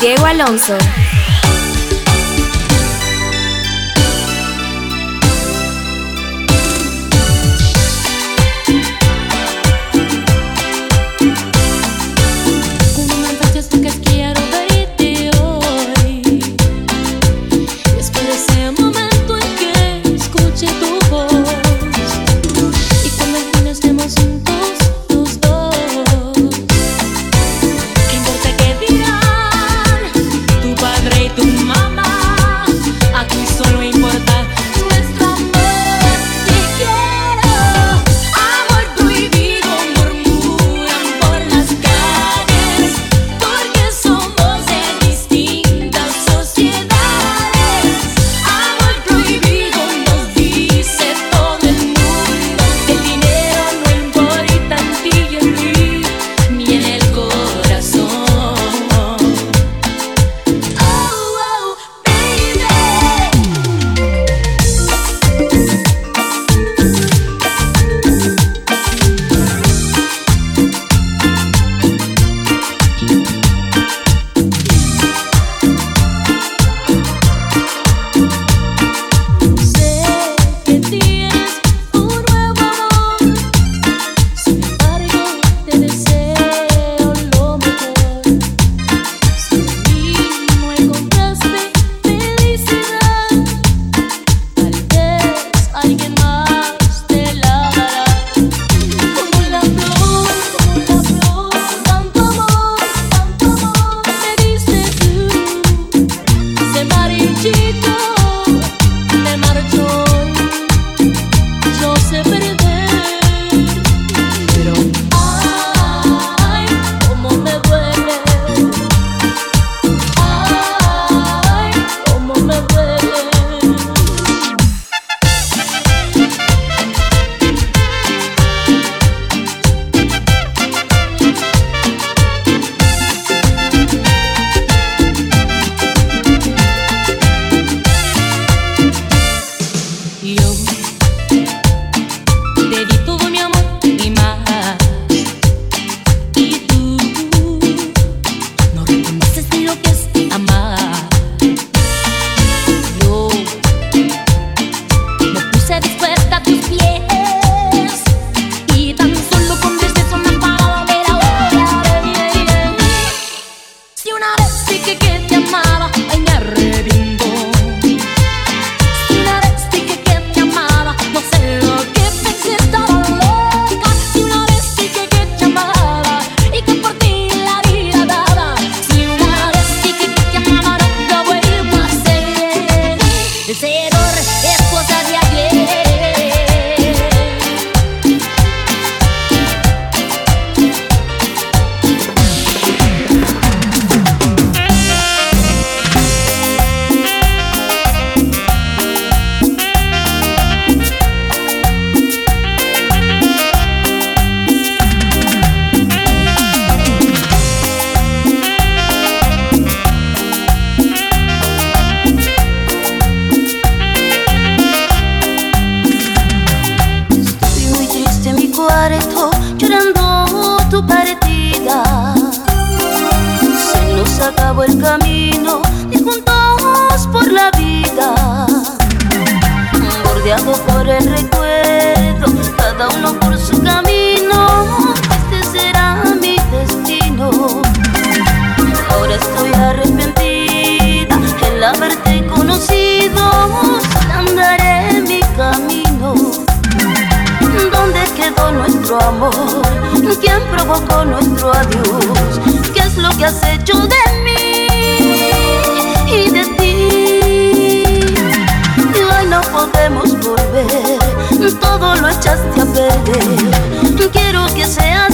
Diego Alonso. todo lo echaste a perder. Quiero que seas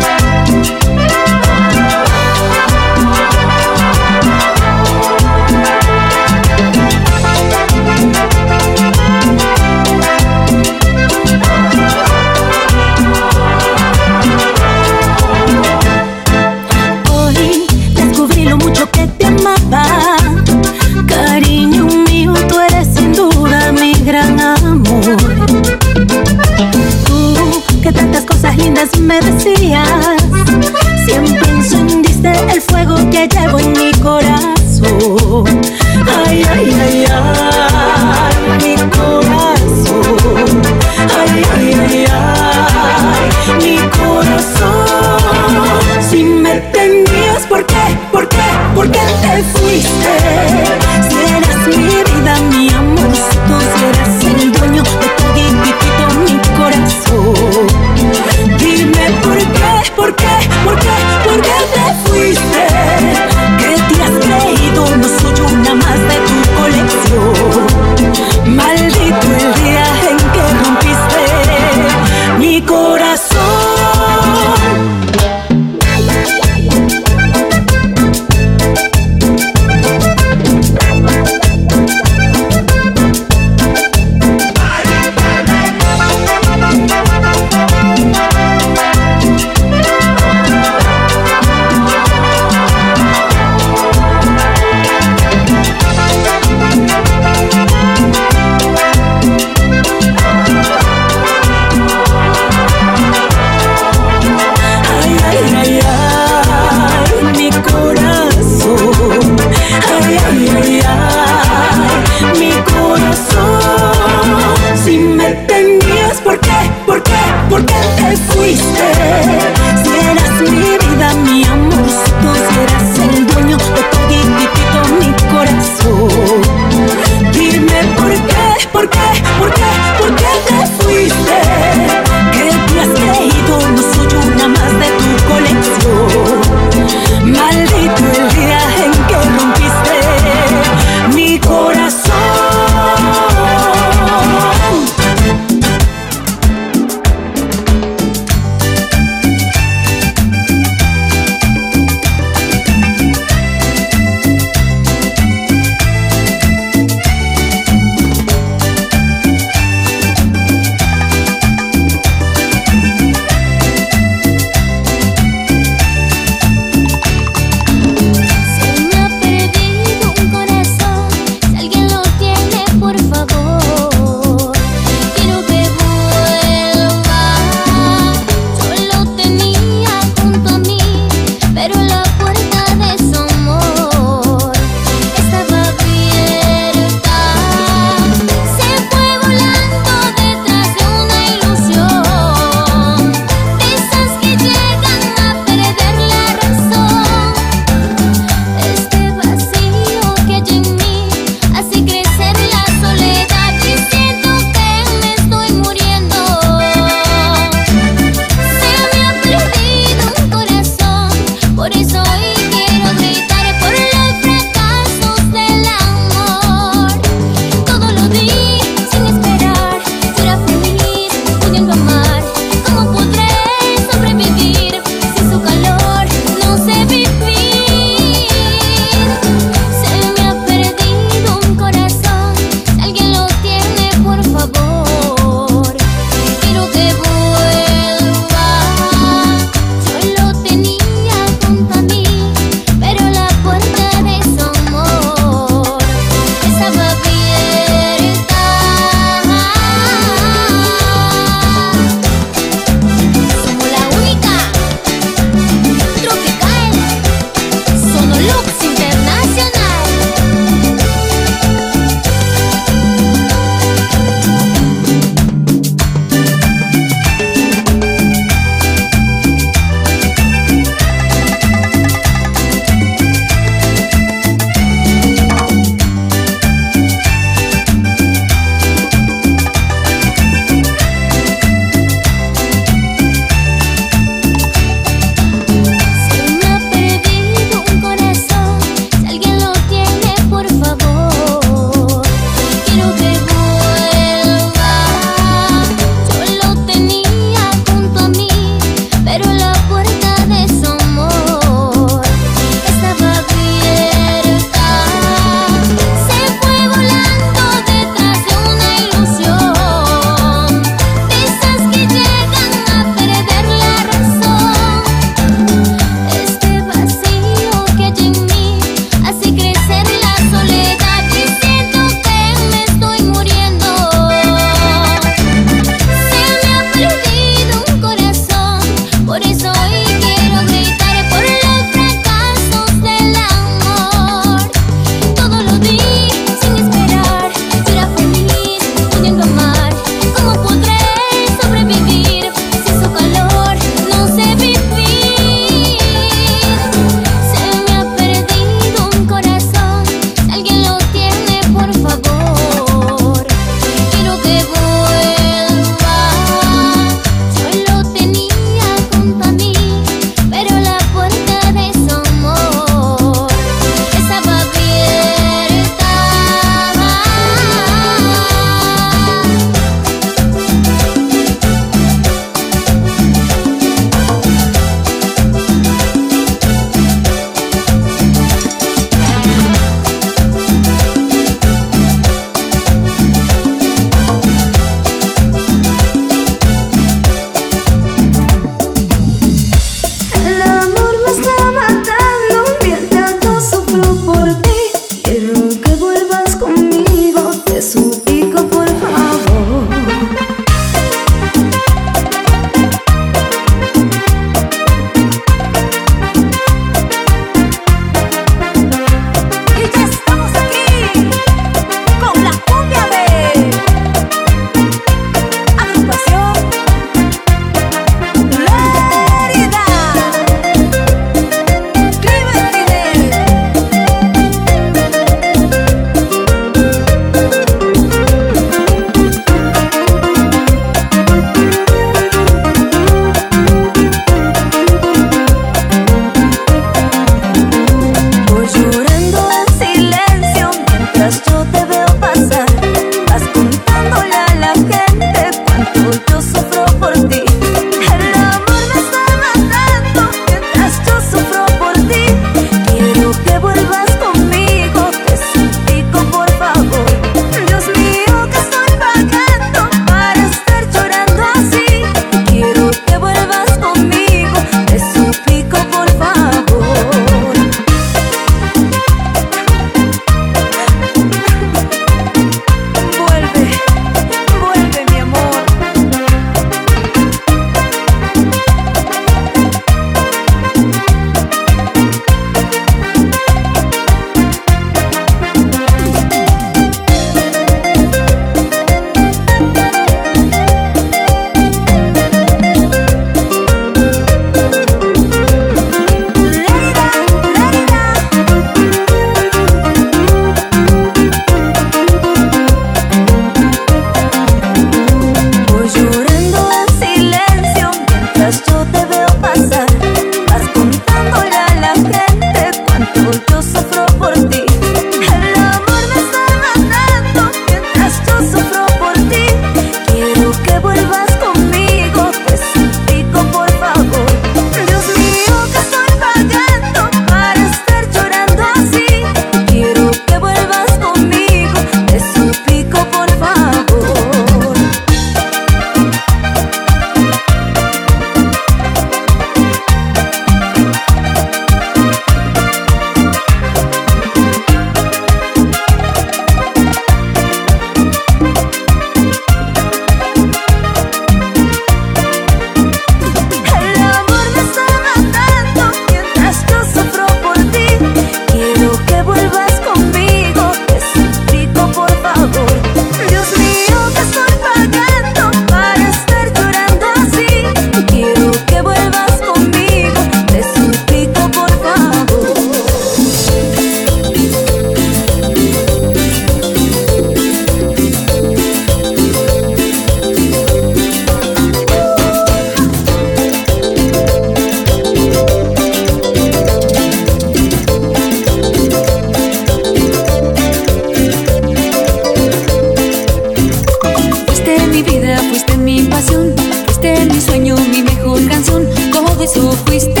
mi mejor canción, como de eso fuiste,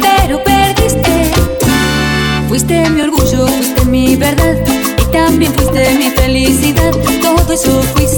pero perdiste. Fuiste mi orgullo, fuiste mi verdad y también fuiste mi felicidad, todo eso fuiste.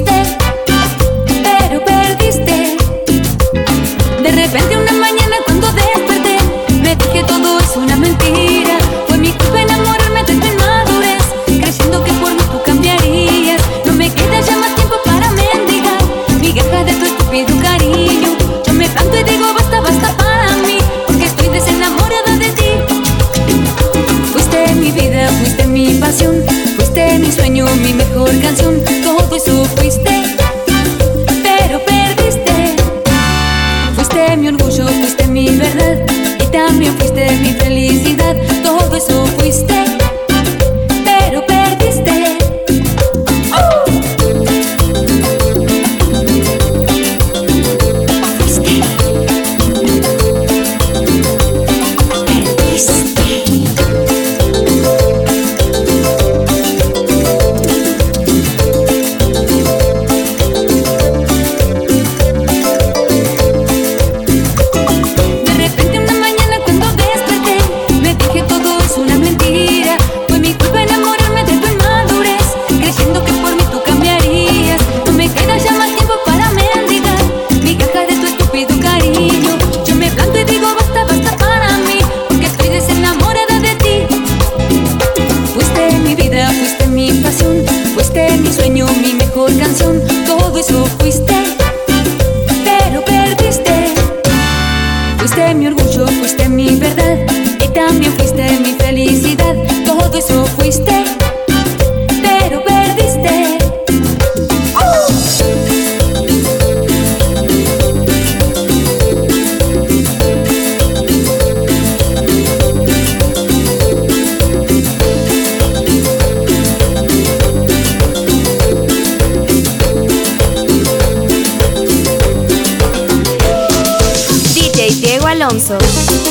Alonso.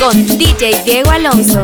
Con DJ Diego Alonso.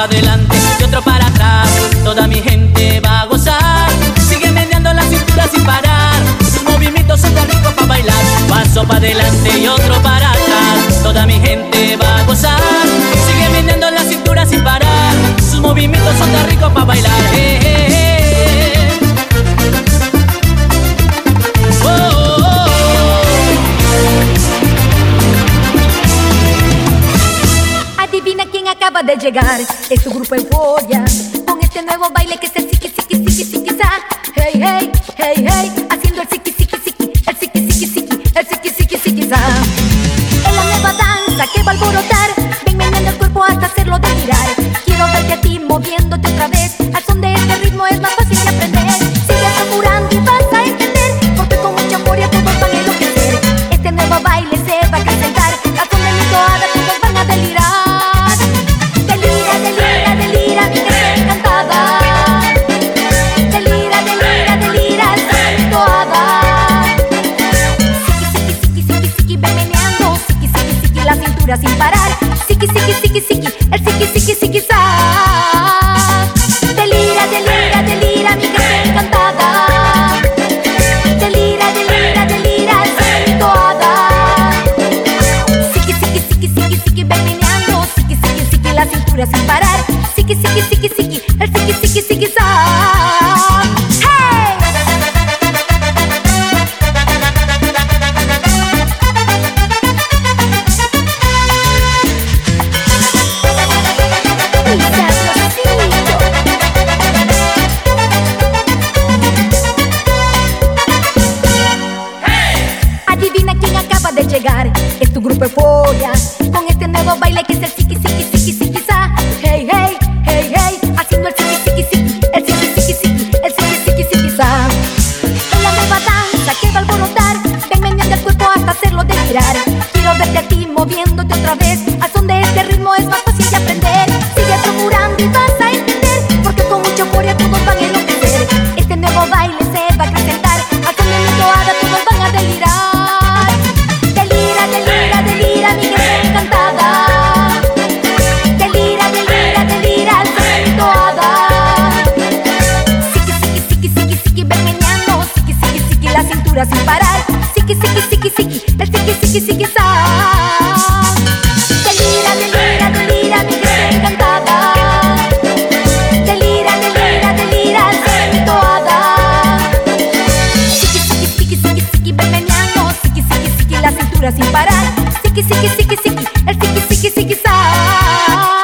para adelante y otro para atrás. Toda mi gente va a gozar. Sigue meneando la cintura sin parar. Sus movimientos son tan ricos para bailar. Paso para adelante y otro para atrás. Toda mi gente va a gozar. Sigue meneando la cintura sin parar. Sus movimientos son tan ricos para bailar. acaba de llegar es su grupo Euforia con este nuevo baile que se el siki siki siki siki sa. Hey hey hey hey haciendo el siki grupo é fogo. cintura sin parar. Siki, siki, siki, siki, el siki, siki, siki, sa.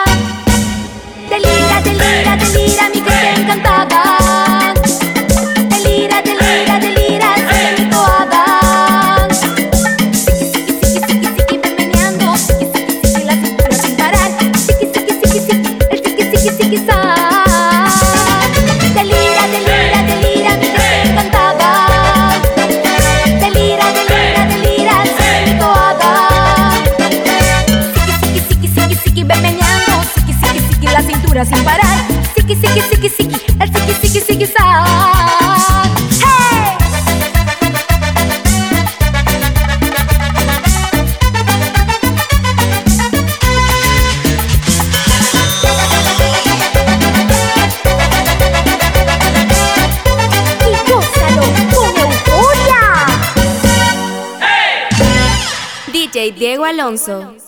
zigzag. DJ Diego Alonso.